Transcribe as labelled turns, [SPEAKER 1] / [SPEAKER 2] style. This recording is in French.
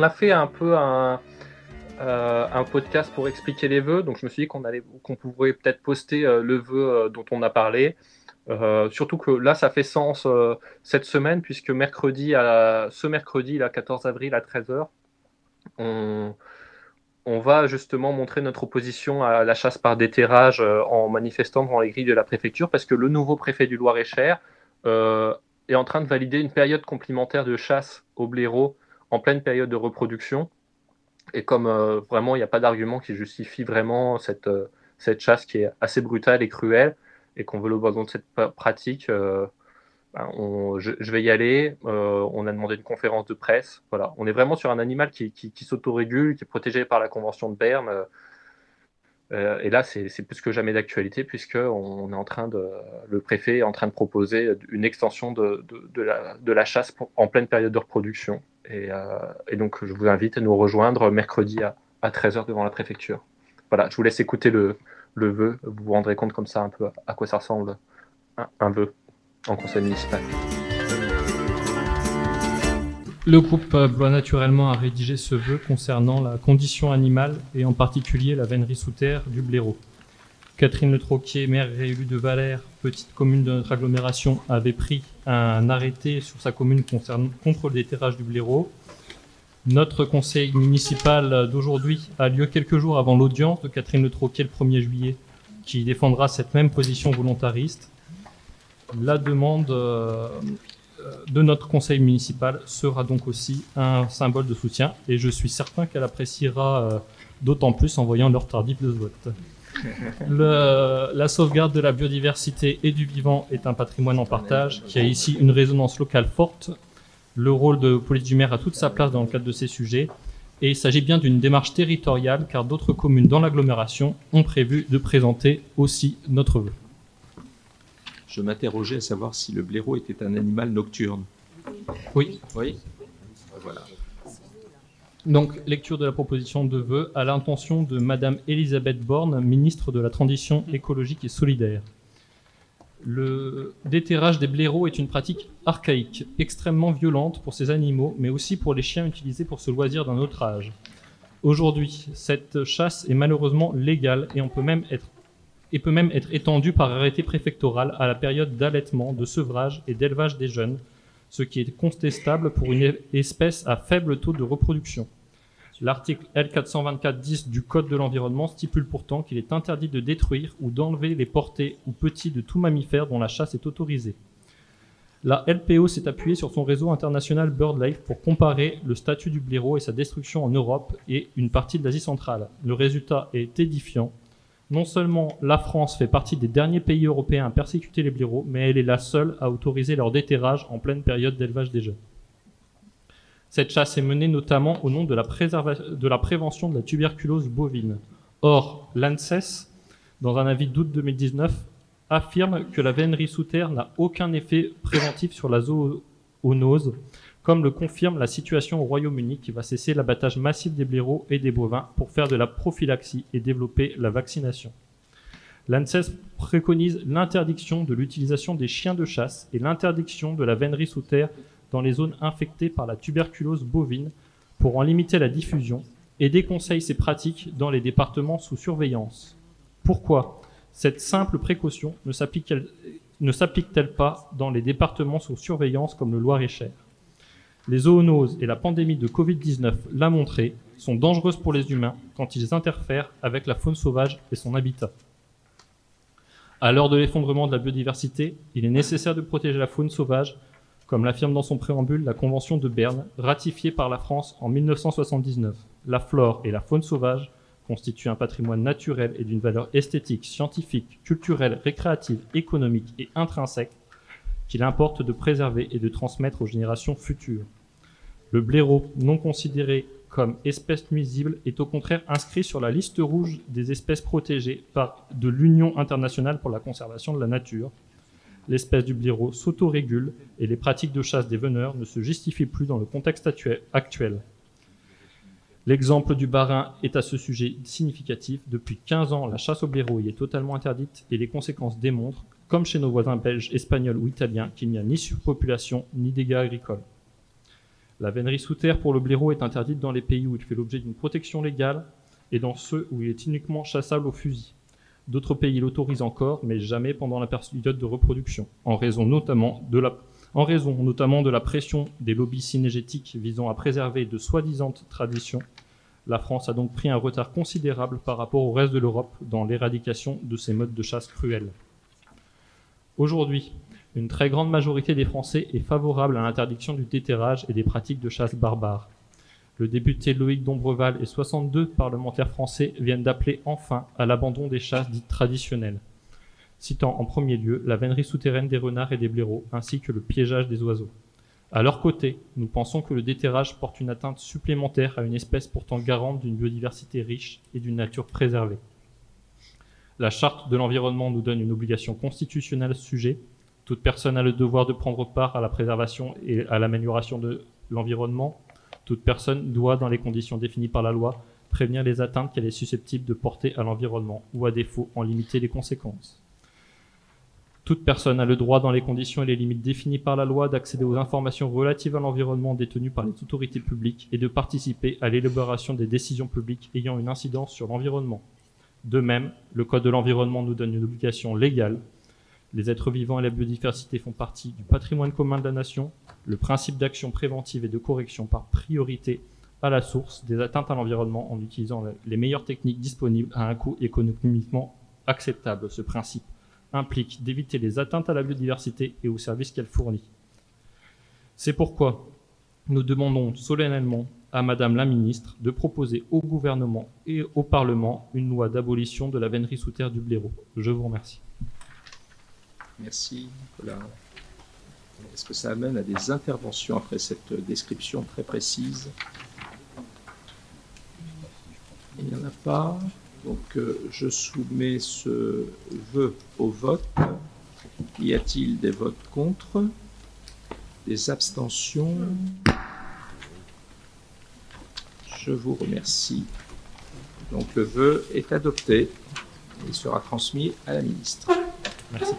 [SPEAKER 1] on a fait un peu un, un podcast pour expliquer les vœux, donc je me suis dit qu'on allait, qu'on pourrait peut-être poster le vœu dont on a parlé. surtout que là, ça fait sens cette semaine, puisque mercredi, à, ce mercredi, là, 14 avril à 13h, on, on va justement montrer notre opposition à la chasse par déterrage euh, en manifestant devant les grilles de la préfecture parce que le nouveau préfet du Loir-et-Cher euh, est en train de valider une période complémentaire de chasse au blaireau en pleine période de reproduction. Et comme euh, vraiment il n'y a pas d'argument qui justifie vraiment cette, cette chasse qui est assez brutale et cruelle et qu'on veut le de cette pratique, ben, je, vais y aller. Euh, on a demandé une conférence de presse. Voilà, on est vraiment sur un animal qui, qui, s'autorégule, qui est protégé par la Convention de Berne. Euh, et là, c'est plus que jamais d'actualité puisque est en train de, le préfet est en train de proposer une extension de, de, de la, chasse en pleine période de reproduction. Et, euh, et, donc, je vous invite à nous rejoindre mercredi à, à 13h devant la préfecture. Voilà, je vous laisse écouter le, le vœu. Vous vous rendrez compte comme ça un peu à quoi ça ressemble un, un vœu en conseil municipal.
[SPEAKER 2] Le groupe doit naturellement à rédiger ce vœu concernant la condition animale et en particulier la vénerie sous terre du blaireau. Catherine Le Troquier, maire réélue de Valère, petite commune de notre agglomération, avait pris un arrêté sur sa commune concernant, contre le déterrage du blaireau. Notre conseil municipal d'aujourd'hui a lieu quelques jours avant l'audience de Catherine Le Troquier le 1er juillet, qui défendra cette même position volontariste la demande euh, de notre conseil municipal sera donc aussi un symbole de soutien et je suis certain qu'elle appréciera euh, d'autant plus en voyant l'heure tardive de vote. La sauvegarde de la biodiversité et du vivant est un patrimoine en partage qui a ici une résonance locale forte. Le rôle de police du maire a toute sa place dans le cadre de ces sujets et il s'agit bien d'une démarche territoriale car d'autres communes dans l'agglomération ont prévu de présenter aussi notre vœu
[SPEAKER 3] je m'interrogeais à savoir si le blaireau était un animal nocturne.
[SPEAKER 2] Oui. Oui. Voilà. Donc, lecture de la proposition de vœux à l'intention de Madame Elisabeth Borne, ministre de la Transition écologique et solidaire. Le déterrage des blaireaux est une pratique archaïque, extrêmement violente pour ces animaux, mais aussi pour les chiens utilisés pour ce loisir d'un autre âge. Aujourd'hui, cette chasse est malheureusement légale et peut même être et peut même être étendu par arrêté préfectoral à la période d'allaitement, de sevrage et d'élevage des jeunes, ce qui est contestable pour une espèce à faible taux de reproduction. L'article L424-10 du Code de l'environnement stipule pourtant qu'il est interdit de détruire ou d'enlever les portées ou petits de tout mammifère dont la chasse est autorisée. La LPO s'est appuyée sur son réseau international BirdLife pour comparer le statut du blaireau et sa destruction en Europe et une partie de l'Asie centrale. Le résultat est édifiant non seulement la France fait partie des derniers pays européens à persécuter les blaireaux, mais elle est la seule à autoriser leur déterrage en pleine période d'élevage des jeunes. Cette chasse est menée notamment au nom de la, prévention de la tuberculose bovine. Or, l'ANSES, dans un avis d'août 2019, affirme que la vénerie sous terre n'a aucun effet préventif sur la zoonose comme le confirme la situation au Royaume-Uni qui va cesser l'abattage massif des blaireaux et des bovins pour faire de la prophylaxie et développer la vaccination. L'ANSES préconise l'interdiction de l'utilisation des chiens de chasse et l'interdiction de la vénerie sous terre dans les zones infectées par la tuberculose bovine pour en limiter la diffusion et déconseille ces pratiques dans les départements sous surveillance. Pourquoi cette simple précaution ne s'applique-t-elle pas dans les départements sous surveillance comme le Loir-et-Cher? Les zoonoses et la pandémie de Covid-19 l'a montré, sont dangereuses pour les humains quand ils interfèrent avec la faune sauvage et son habitat. À l'heure de l'effondrement de la biodiversité, il est nécessaire de protéger la faune sauvage, comme l'affirme dans son préambule la Convention de Berne, ratifiée par la France en 1979. La flore et la faune sauvage constituent un patrimoine naturel et d'une valeur esthétique, scientifique, culturelle, récréative, économique et intrinsèque qu'il importe de préserver et de transmettre aux générations futures. Le blaireau, non considéré comme espèce nuisible, est au contraire inscrit sur la liste rouge des espèces protégées par de l'Union internationale pour la conservation de la nature. L'espèce du blaireau s'autorégule et les pratiques de chasse des veneurs ne se justifient plus dans le contexte actuel. L'exemple du barin est à ce sujet significatif. Depuis 15 ans, la chasse au blaireau y est totalement interdite et les conséquences démontrent, comme chez nos voisins belges, espagnols ou italiens, qu'il n'y a ni surpopulation ni dégâts agricoles. La vénerie sous terre pour le blaireau est interdite dans les pays où il fait l'objet d'une protection légale et dans ceux où il est uniquement chassable au fusil. D'autres pays l'autorisent encore, mais jamais pendant la période de reproduction, en raison notamment de la, en raison notamment de la pression des lobbies synergétiques visant à préserver de soi-disant traditions. La France a donc pris un retard considérable par rapport au reste de l'Europe dans l'éradication de ces modes de chasse cruels. Aujourd'hui, une très grande majorité des Français est favorable à l'interdiction du déterrage et des pratiques de chasse barbares. Le député Loïc Dombreval et 62 parlementaires français viennent d'appeler enfin à l'abandon des chasses dites traditionnelles, citant en premier lieu la vénerie souterraine des renards et des blaireaux, ainsi que le piégeage des oiseaux. À leur côté, nous pensons que le déterrage porte une atteinte supplémentaire à une espèce pourtant garante d'une biodiversité riche et d'une nature préservée. La charte de l'environnement nous donne une obligation constitutionnelle sujet toute personne a le devoir de prendre part à la préservation et à l'amélioration de l'environnement. Toute personne doit, dans les conditions définies par la loi, prévenir les atteintes qu'elle est susceptible de porter à l'environnement ou à défaut en limiter les conséquences. Toute personne a le droit, dans les conditions et les limites définies par la loi, d'accéder aux informations relatives à l'environnement détenues par les autorités publiques et de participer à l'élaboration des décisions publiques ayant une incidence sur l'environnement. De même, le Code de l'environnement nous donne une obligation légale les êtres vivants et la biodiversité font partie du patrimoine commun de la nation. Le principe d'action préventive et de correction par priorité à la source des atteintes à l'environnement en utilisant les meilleures techniques disponibles à un coût économiquement acceptable. Ce principe implique d'éviter les atteintes à la biodiversité et aux services qu'elle fournit. C'est pourquoi nous demandons solennellement à Madame la Ministre de proposer au gouvernement et au Parlement une loi d'abolition de la vénerie sous terre du blaireau. Je vous remercie.
[SPEAKER 3] Merci, Nicolas. Est-ce que ça amène à des interventions après cette description très précise? Il n'y en a pas. Donc euh, je soumets ce vœu au vote. Y a-t-il des votes contre? Des abstentions? Je vous remercie. Donc le vœu est adopté et sera transmis à la ministre. Merci.